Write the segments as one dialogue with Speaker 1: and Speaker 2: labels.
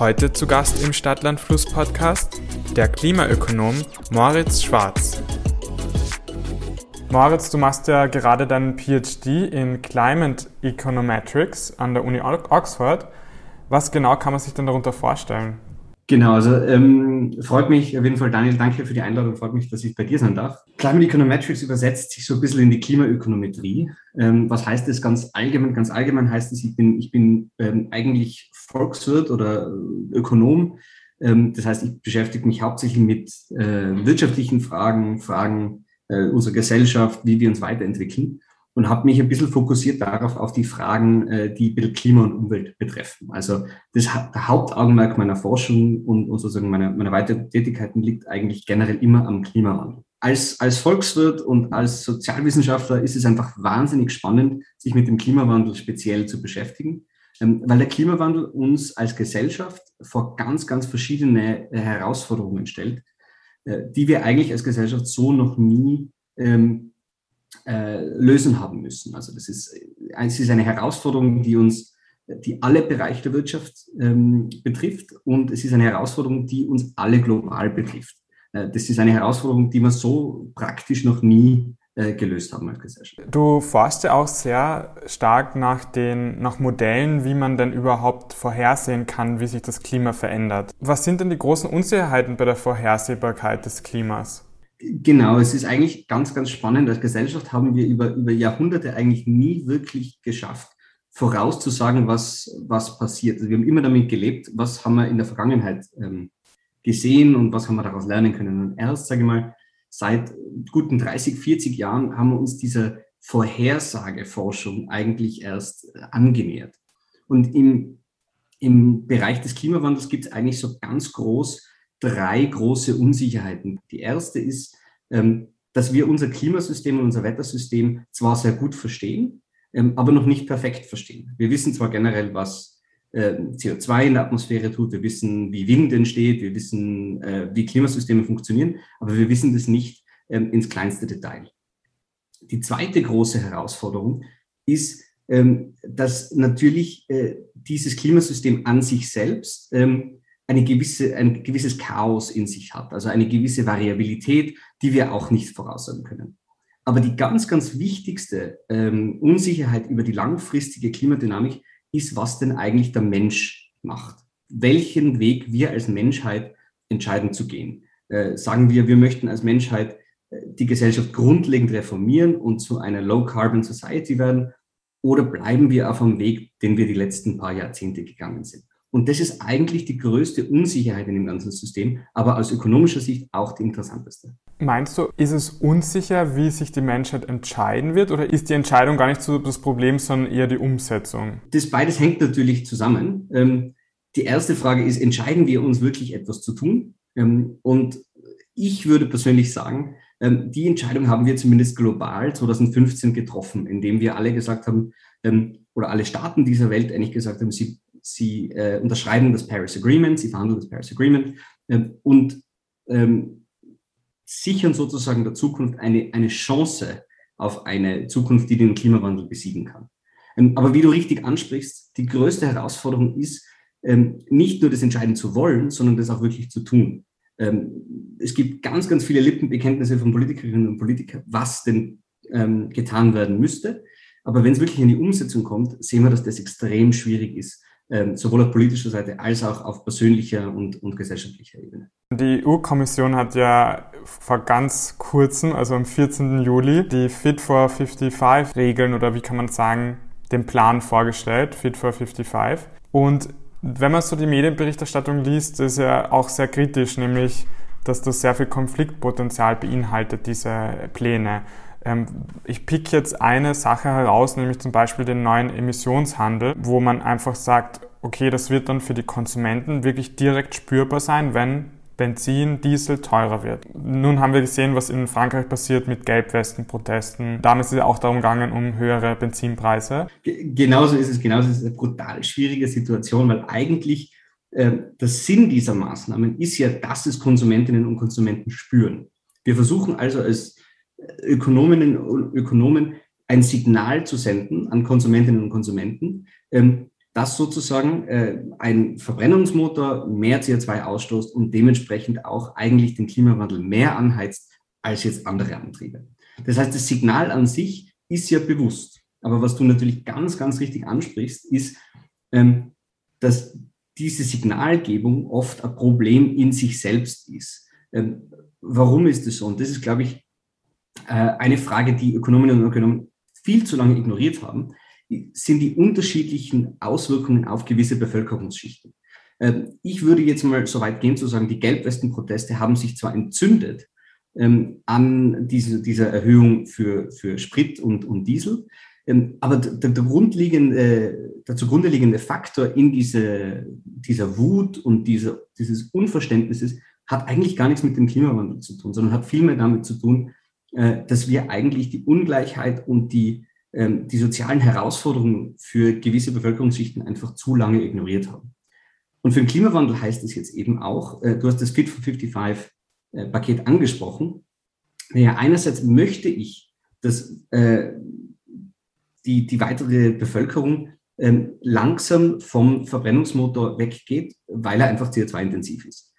Speaker 1: Heute zu Gast im Stadtlandfluss Podcast der Klimaökonom Moritz Schwarz. Moritz, du machst ja gerade deinen PhD in Climate Econometrics an der Uni Oxford. Was genau kann man sich denn darunter vorstellen?
Speaker 2: Genau, also ähm, freut mich auf jeden Fall, Daniel, danke für die Einladung, freut mich, dass ich bei dir sein darf. Climate Econometrics übersetzt sich so ein bisschen in die Klimaökonometrie. Ähm, was heißt das ganz allgemein? Ganz allgemein heißt es, ich bin, ich bin ähm, eigentlich Volkswirt oder äh, Ökonom. Ähm, das heißt, ich beschäftige mich hauptsächlich mit äh, wirtschaftlichen Fragen, Fragen äh, unserer Gesellschaft, wie wir uns weiterentwickeln und habe mich ein bisschen fokussiert darauf, auf die Fragen, äh, die Klima und Umwelt betreffen. Also das Hauptaugenmerk meiner Forschung und, und sozusagen meiner, meiner weiteren Tätigkeiten liegt eigentlich generell immer am Klimawandel. Als, als Volkswirt und als Sozialwissenschaftler ist es einfach wahnsinnig spannend, sich mit dem Klimawandel speziell zu beschäftigen, ähm, weil der Klimawandel uns als Gesellschaft vor ganz, ganz verschiedene äh, Herausforderungen stellt, äh, die wir eigentlich als Gesellschaft so noch nie ähm, äh, lösen haben müssen. Also das ist, es ist eine Herausforderung, die uns, die alle Bereiche der Wirtschaft ähm, betrifft und es ist eine Herausforderung, die uns alle global betrifft. Äh, das ist eine Herausforderung, die wir so praktisch noch nie äh, gelöst haben als Gesellschaft.
Speaker 1: Du forschst ja auch sehr stark nach den nach Modellen, wie man denn überhaupt vorhersehen kann, wie sich das Klima verändert. Was sind denn die großen Unsicherheiten bei der Vorhersehbarkeit des Klimas?
Speaker 2: Genau, es ist eigentlich ganz, ganz spannend. Als Gesellschaft haben wir über, über Jahrhunderte eigentlich nie wirklich geschafft, vorauszusagen, was, was passiert. Also wir haben immer damit gelebt, was haben wir in der Vergangenheit ähm, gesehen und was haben wir daraus lernen können. Und erst, sage ich mal, seit guten 30, 40 Jahren haben wir uns dieser Vorhersageforschung eigentlich erst äh, angenähert. Und im, im Bereich des Klimawandels gibt es eigentlich so ganz groß drei große Unsicherheiten. Die erste ist, ähm, dass wir unser Klimasystem und unser Wettersystem zwar sehr gut verstehen, ähm, aber noch nicht perfekt verstehen. Wir wissen zwar generell, was ähm, CO2 in der Atmosphäre tut, wir wissen, wie Wind entsteht, wir wissen, äh, wie Klimasysteme funktionieren, aber wir wissen das nicht ins kleinste Detail. Die zweite große Herausforderung ist, dass natürlich äh, dieses Klimasystem an sich selbst eine gewisse, ein gewisses Chaos in sich hat, also eine gewisse Variabilität, die wir auch nicht voraussagen können. Aber die ganz, ganz wichtigste ähm, Unsicherheit über die langfristige Klimadynamik ist, was denn eigentlich der Mensch macht. Welchen Weg wir als Menschheit entscheiden zu gehen. Äh, sagen wir, wir möchten als Menschheit äh, die Gesellschaft grundlegend reformieren und zu einer Low-Carbon Society werden, oder bleiben wir auf einem Weg, den wir die letzten paar Jahrzehnte gegangen sind? Und das ist eigentlich die größte Unsicherheit in dem ganzen System, aber aus ökonomischer Sicht auch die interessanteste.
Speaker 1: Meinst du, ist es unsicher, wie sich die Menschheit entscheiden wird oder ist die Entscheidung gar nicht so das Problem, sondern eher die Umsetzung?
Speaker 2: Das beides hängt natürlich zusammen. Ähm, die erste Frage ist, entscheiden wir uns wirklich etwas zu tun? Ähm, und ich würde persönlich sagen, ähm, die Entscheidung haben wir zumindest global 2015 getroffen, indem wir alle gesagt haben, oder alle Staaten dieser Welt eigentlich gesagt haben, sie sie äh, unterschreiben das Paris Agreement, sie verhandeln das Paris Agreement äh, und ähm, sichern sozusagen der Zukunft eine, eine Chance auf eine Zukunft, die den Klimawandel besiegen kann. Ähm, aber wie du richtig ansprichst, die größte Herausforderung ist, ähm, nicht nur das entscheiden zu wollen, sondern das auch wirklich zu tun. Ähm, es gibt ganz, ganz viele Lippenbekenntnisse von Politikerinnen und Politikern, was denn ähm, getan werden müsste. Aber wenn es wirklich in die Umsetzung kommt, sehen wir, dass das extrem schwierig ist ähm, sowohl auf politischer Seite als auch auf persönlicher und, und gesellschaftlicher Ebene.
Speaker 1: Die EU-Kommission hat ja vor ganz kurzem, also am 14. Juli, die Fit for 55 Regeln oder wie kann man sagen, den Plan vorgestellt, Fit for 55. Und wenn man so die Medienberichterstattung liest, ist ja auch sehr kritisch, nämlich, dass das sehr viel Konfliktpotenzial beinhaltet, diese Pläne. Ähm, ich pick jetzt eine Sache heraus, nämlich zum Beispiel den neuen Emissionshandel, wo man einfach sagt, okay, das wird dann für die Konsumenten wirklich direkt spürbar sein, wenn Benzin, Diesel teurer wird. Nun haben wir gesehen, was in Frankreich passiert mit Gelbwesten-Protesten. Damals ist es auch darum gegangen, um höhere Benzinpreise.
Speaker 2: Genauso ist es, genauso ist es eine brutal schwierige Situation, weil eigentlich äh, der Sinn dieser Maßnahmen ist ja, dass es Konsumentinnen und Konsumenten spüren. Wir versuchen also als Ökonominnen und Ökonomen ein Signal zu senden an Konsumentinnen und Konsumenten, ähm, dass sozusagen äh, ein Verbrennungsmotor mehr CO2 ausstoßt und dementsprechend auch eigentlich den Klimawandel mehr anheizt als jetzt andere Antriebe. Das heißt, das Signal an sich ist ja bewusst. Aber was du natürlich ganz, ganz richtig ansprichst, ist, ähm, dass diese Signalgebung oft ein Problem in sich selbst ist. Ähm, warum ist das so? Und das ist, glaube ich, eine Frage, die Ökonominnen und Ökonomen viel zu lange ignoriert haben, sind die unterschiedlichen Auswirkungen auf gewisse Bevölkerungsschichten. Ähm, ich würde jetzt mal so weit gehen zu sagen, die Gelbwesten-Proteste haben sich zwar entzündet ähm, an diese, dieser Erhöhung für, für Sprit und, und Diesel, ähm, aber der, der, grundlegende, der zugrunde liegende Faktor in diese, dieser Wut und dieser, dieses Unverständnisses hat eigentlich gar nichts mit dem Klimawandel zu tun, sondern hat vielmehr damit zu tun, äh, dass wir eigentlich die Ungleichheit und die, ähm, die sozialen Herausforderungen für gewisse Bevölkerungsschichten einfach zu lange ignoriert haben. Und für den Klimawandel heißt es jetzt eben auch, äh, du hast das Fit for 55 äh, angesprochen. Naja, einerseits möchte ich, dass die, die weitere Bevölkerung ähm, langsam vom Verbrennungsmotor weggeht, weil er einfach CO2-intensiv ist.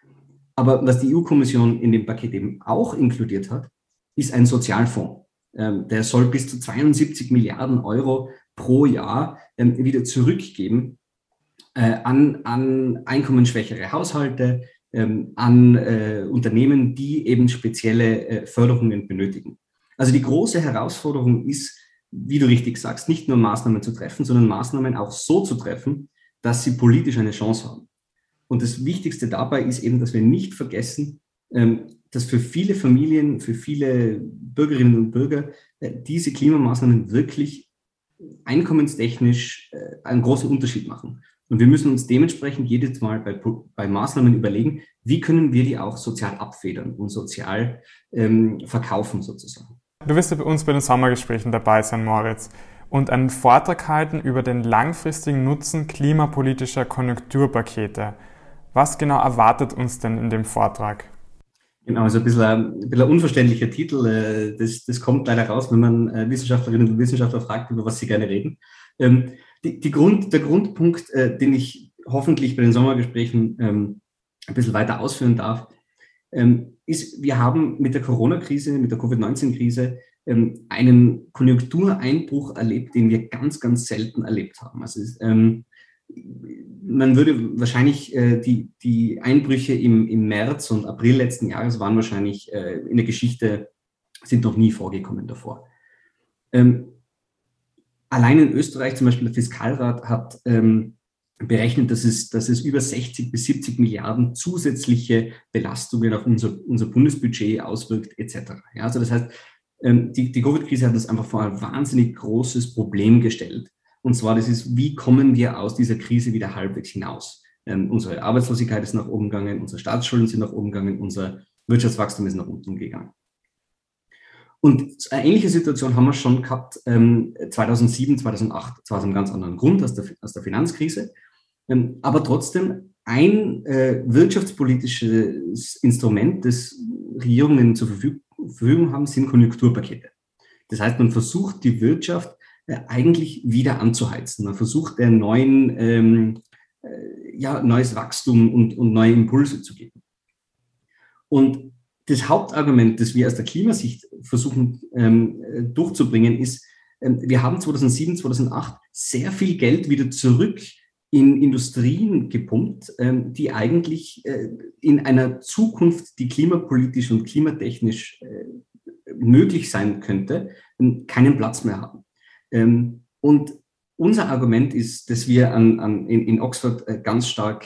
Speaker 2: Aber was die EU-Kommission in dem Paket eben auch inkludiert hat, ist ein Sozialfonds. Ähm, der soll bis zu 72 Milliarden Euro pro Jahr ähm, wieder zurückgeben äh, an, an einkommensschwächere Haushalte, ähm, an äh, Unternehmen, die eben spezielle äh, Förderungen benötigen. Also die große Herausforderung ist, wie du richtig sagst, nicht nur Maßnahmen zu treffen, sondern Maßnahmen auch so zu treffen, dass sie politisch eine Chance haben. Und das Wichtigste dabei ist eben, dass wir nicht vergessen, dass für viele Familien, für viele Bürgerinnen und Bürger äh, diese Klimamaßnahmen wirklich einkommenstechnisch äh, einen großen Unterschied machen. Und wir müssen uns dementsprechend jedes Mal bei, bei Maßnahmen überlegen, wie können wir die auch sozial abfedern und sozial ähm, verkaufen sozusagen.
Speaker 1: Du wirst ja bei uns bei den Sommergesprächen dabei sein, Moritz, und einen Vortrag halten über den langfristigen Nutzen klimapolitischer Konjunkturpakete. Was genau erwartet uns denn in dem Vortrag?
Speaker 2: Genau, also ein bisschen, ein bisschen ein unverständlicher Titel. Äh, das, das kommt leider raus, wenn man äh, Wissenschaftlerinnen und Wissenschaftler fragt, über was sie gerne reden. Ähm, die, die Grund, der Grundpunkt, äh, den ich hoffentlich bei den Sommergesprächen ähm, ein bisschen weiter ausführen darf, ähm, ist, wir haben mit der Corona-Krise, mit der Covid-19-Krise einen Konjunktureinbruch erlebt, den wir ganz, ganz selten erlebt haben. Also man würde wahrscheinlich äh, die, die Einbrüche im, im März und April letzten Jahres waren wahrscheinlich äh, in der Geschichte, sind noch nie vorgekommen davor. Ähm, allein in Österreich zum Beispiel der Fiskalrat hat ähm, berechnet, dass es, dass es über 60 bis 70 Milliarden zusätzliche Belastungen auf unser, unser Bundesbudget auswirkt etc. Ja, also das heißt, ähm, die, die Covid-Krise hat uns einfach vor ein wahnsinnig großes Problem gestellt. Und zwar, das ist, wie kommen wir aus dieser Krise wieder halbwegs hinaus? Ähm, unsere Arbeitslosigkeit ist nach oben gegangen, unsere Staatsschulden sind nach oben gegangen, unser Wirtschaftswachstum ist nach unten gegangen. Und eine ähnliche Situation haben wir schon gehabt ähm, 2007, 2008, zwar aus einem ganz anderen Grund als der, als der Finanzkrise, ähm, aber trotzdem ein äh, wirtschaftspolitisches Instrument, das Regierungen zur Verfügung haben, sind Konjunkturpakete. Das heißt, man versucht die Wirtschaft eigentlich wieder anzuheizen. Man versucht, der neuen, ähm, äh, ja, neues Wachstum und, und neue Impulse zu geben. Und das Hauptargument, das wir aus der Klimasicht versuchen ähm, durchzubringen, ist, ähm, wir haben 2007, 2008 sehr viel Geld wieder zurück in Industrien gepumpt, ähm, die eigentlich äh, in einer Zukunft, die klimapolitisch und klimatechnisch äh, möglich sein könnte, keinen Platz mehr haben. Ähm, und unser Argument ist, dass wir an, an, in, in Oxford äh, ganz stark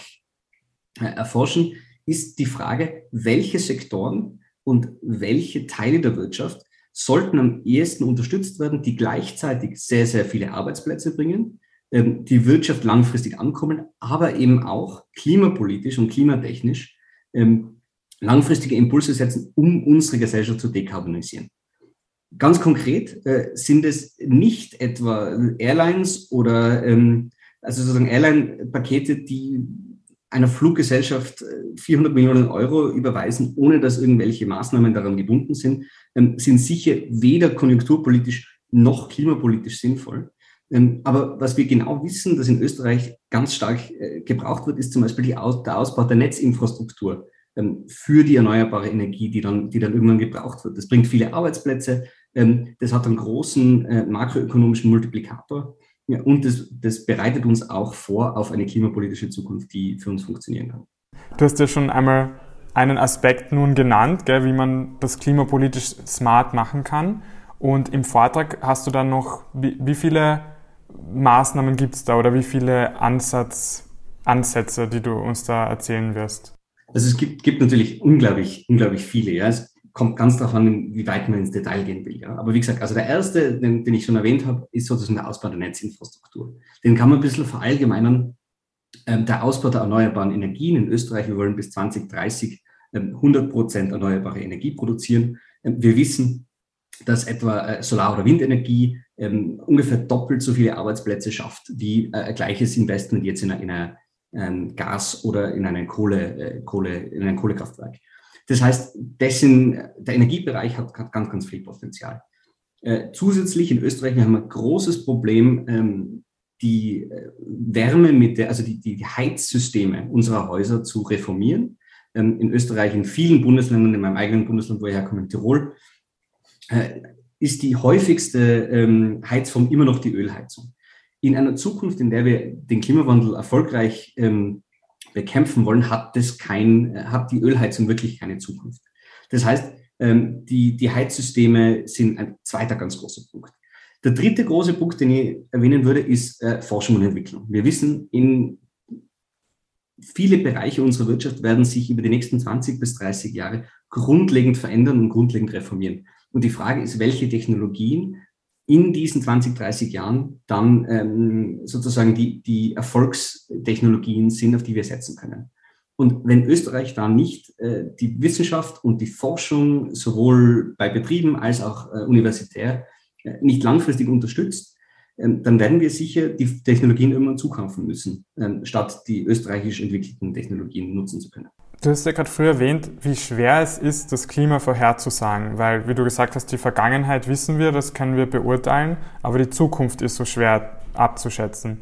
Speaker 2: äh, erforschen, ist die Frage, welche Sektoren und welche Teile der Wirtschaft sollten am ehesten unterstützt werden, die gleichzeitig sehr, sehr viele Arbeitsplätze bringen, ähm, die Wirtschaft langfristig ankommen, aber eben auch klimapolitisch und klimatechnisch ähm, langfristige Impulse setzen, um unsere Gesellschaft zu dekarbonisieren. Ganz konkret äh, sind es nicht etwa Airlines oder ähm, also sozusagen Airline-Pakete, die einer Fluggesellschaft 400 äh, Millionen Euro überweisen, ohne dass irgendwelche Maßnahmen daran gebunden sind, ähm, sind sicher weder konjunkturpolitisch noch klimapolitisch sinnvoll. Ähm, aber was wir genau wissen, dass in Österreich ganz stark äh, gebraucht wird, ist zum Beispiel Aus der Ausbau der Netzinfrastruktur ähm, für die erneuerbare Energie, die dann, die dann irgendwann gebraucht wird. Das bringt viele Arbeitsplätze, das hat einen großen äh, makroökonomischen Multiplikator und das, das bereitet uns auch vor auf eine klimapolitische Zukunft, die für uns funktionieren kann.
Speaker 1: Du hast ja schon einmal einen Aspekt nun genannt, gell, wie man das klimapolitisch smart machen kann. Und im Vortrag hast du dann noch, wie, wie viele Maßnahmen gibt es da oder wie viele Ansatz, Ansätze, die du uns da erzählen wirst?
Speaker 2: Also es gibt, gibt natürlich unglaublich, unglaublich viele. Ja. Es kommt ganz darauf an, wie weit man ins Detail gehen will. Ja. Aber wie gesagt, also der erste, den, den ich schon erwähnt habe, ist sozusagen der Ausbau der Netzinfrastruktur. Den kann man ein bisschen verallgemeinern. Ähm, der Ausbau der erneuerbaren Energien in Österreich, wir wollen bis 2030 ähm, 100 Prozent erneuerbare Energie produzieren. Ähm, wir wissen, dass etwa äh, Solar- oder Windenergie ähm, ungefähr doppelt so viele Arbeitsplätze schafft wie äh, gleiches Investment jetzt in, in ein ähm, Gas- oder in, eine Kohle, äh, Kohle, in ein Kohlekraftwerk. Das heißt, dessen, der Energiebereich hat, hat ganz, ganz viel Potenzial. Äh, zusätzlich in Österreich, wir haben ein großes Problem, ähm, die äh, Wärme mit der, also die, die Heizsysteme unserer Häuser zu reformieren. Ähm, in Österreich, in vielen Bundesländern, in meinem eigenen Bundesland, wo ich herkomme, in Tirol, äh, ist die häufigste ähm, Heizform immer noch die Ölheizung. In einer Zukunft, in der wir den Klimawandel erfolgreich ähm, bekämpfen wollen, hat, das kein, hat die Ölheizung wirklich keine Zukunft. Das heißt, ähm, die, die Heizsysteme sind ein zweiter ganz großer Punkt. Der dritte große Punkt, den ich erwähnen würde, ist äh, Forschung und Entwicklung. Wir wissen, in viele Bereiche unserer Wirtschaft werden sich über die nächsten 20 bis 30 Jahre grundlegend verändern und grundlegend reformieren. Und die Frage ist, welche Technologien in diesen 20, 30 Jahren dann ähm, sozusagen die, die Erfolgstechnologien sind, auf die wir setzen können. Und wenn Österreich da nicht äh, die Wissenschaft und die Forschung sowohl bei Betrieben als auch äh, universitär äh, nicht langfristig unterstützt, ähm, dann werden wir sicher die Technologien irgendwann zukaufen müssen, ähm, statt die österreichisch entwickelten Technologien nutzen zu können.
Speaker 1: Du hast ja gerade früher erwähnt, wie schwer es ist, das Klima vorherzusagen, weil, wie du gesagt hast, die Vergangenheit wissen wir, das können wir beurteilen, aber die Zukunft ist so schwer abzuschätzen.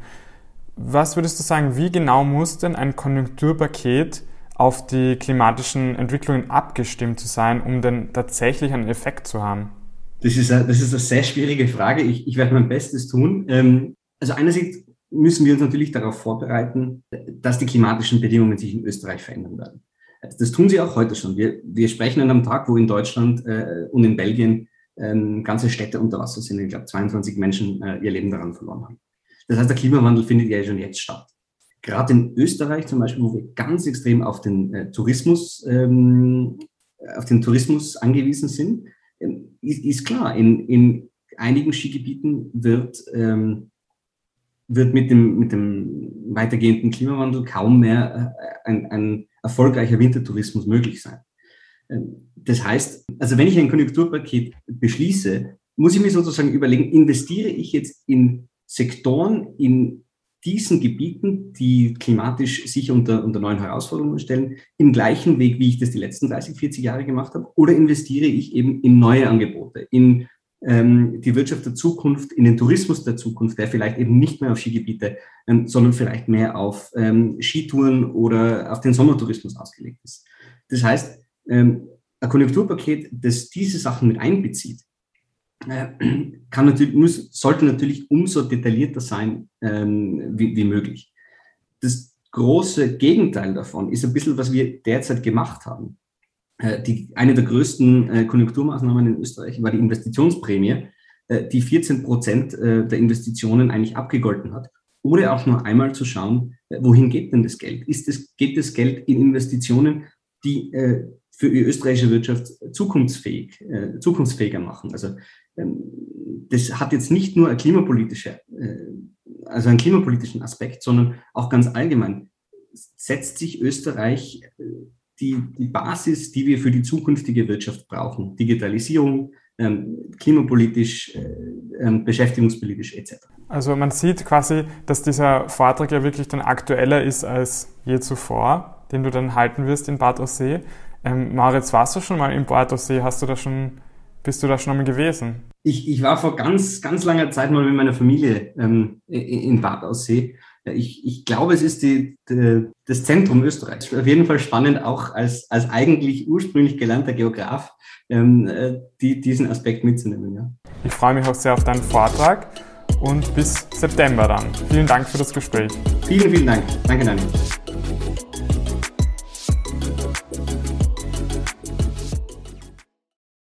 Speaker 1: Was würdest du sagen, wie genau muss denn ein Konjunkturpaket auf die klimatischen Entwicklungen abgestimmt sein, um denn tatsächlich einen Effekt zu haben?
Speaker 2: Das ist eine, das ist eine sehr schwierige Frage. Ich, ich werde mein Bestes tun. Ähm, also einerseits müssen wir uns natürlich darauf vorbereiten, dass die klimatischen Bedingungen sich in Österreich verändern werden. Das tun sie auch heute schon. Wir, wir sprechen an einem Tag, wo in Deutschland äh, und in Belgien ähm, ganze Städte unter Wasser sind. Ich glaube, 22 Menschen äh, ihr Leben daran verloren haben. Das heißt, der Klimawandel findet ja schon jetzt statt. Gerade in Österreich zum Beispiel, wo wir ganz extrem auf den äh, Tourismus, ähm, auf den Tourismus angewiesen sind, ähm, ist, ist, klar, in, in einigen Skigebieten wird, ähm, wird mit dem, mit dem weitergehenden Klimawandel kaum mehr äh, ein, ein erfolgreicher Wintertourismus möglich sein. Ähm, das heißt, also wenn ich ein Konjunkturpaket beschließe, muss ich mir sozusagen überlegen, investiere ich jetzt in Sektoren, in diesen Gebieten, die klimatisch sich unter, unter neuen Herausforderungen stellen, im gleichen Weg, wie ich das die letzten 30, 40 Jahre gemacht habe, oder investiere ich eben in neue Angebote, in ähm, die Wirtschaft der Zukunft, in den Tourismus der Zukunft, der vielleicht eben nicht mehr auf Skigebiete, ähm, sondern vielleicht mehr auf ähm, Skitouren oder auf den Sommertourismus ausgelegt ist. Das heißt, ähm, ein Konjunkturpaket, das diese Sachen mit einbezieht, äh, kann natürlich, muss, sollte natürlich umso detaillierter sein ähm, wie, wie möglich. Das große Gegenteil davon ist ein bisschen, was wir derzeit gemacht haben. Äh, die, eine der größten äh, Konjunkturmaßnahmen in Österreich war die Investitionsprämie, äh, die 14 Prozent der Investitionen eigentlich abgegolten hat, ohne auch nur einmal zu schauen, wohin geht denn das Geld? Ist das, geht das Geld in Investitionen, die für die österreichische Wirtschaft zukunftsfähig, zukunftsfähiger machen? Also ähm, das hat jetzt nicht nur eine klimapolitische, also einen klimapolitischen Aspekt, sondern auch ganz allgemein setzt sich Österreich die, die Basis, die wir für die zukünftige Wirtschaft brauchen. Digitalisierung, ähm, klimapolitisch, äh, ähm, beschäftigungspolitisch etc.
Speaker 1: Also man sieht quasi, dass dieser Vortrag ja wirklich dann aktueller ist als je zuvor, den du dann halten wirst in Bad Aussee. Ähm, Maurits, warst du schon mal in Bad Aussee? Hast du da schon Bist du da schon mal gewesen?
Speaker 2: Ich, ich war vor ganz, ganz langer Zeit mal mit meiner Familie ähm, in Bad Aussee. Ich, ich glaube, es ist die, die, das Zentrum Österreichs. Auf jeden Fall spannend, auch als, als eigentlich ursprünglich gelernter Geograf ähm, äh, die, diesen Aspekt mitzunehmen. Ja.
Speaker 1: Ich freue mich auch sehr auf deinen Vortrag und bis September dann. Vielen Dank für das Gespräch.
Speaker 2: Vielen, vielen Dank. Danke, Daniel.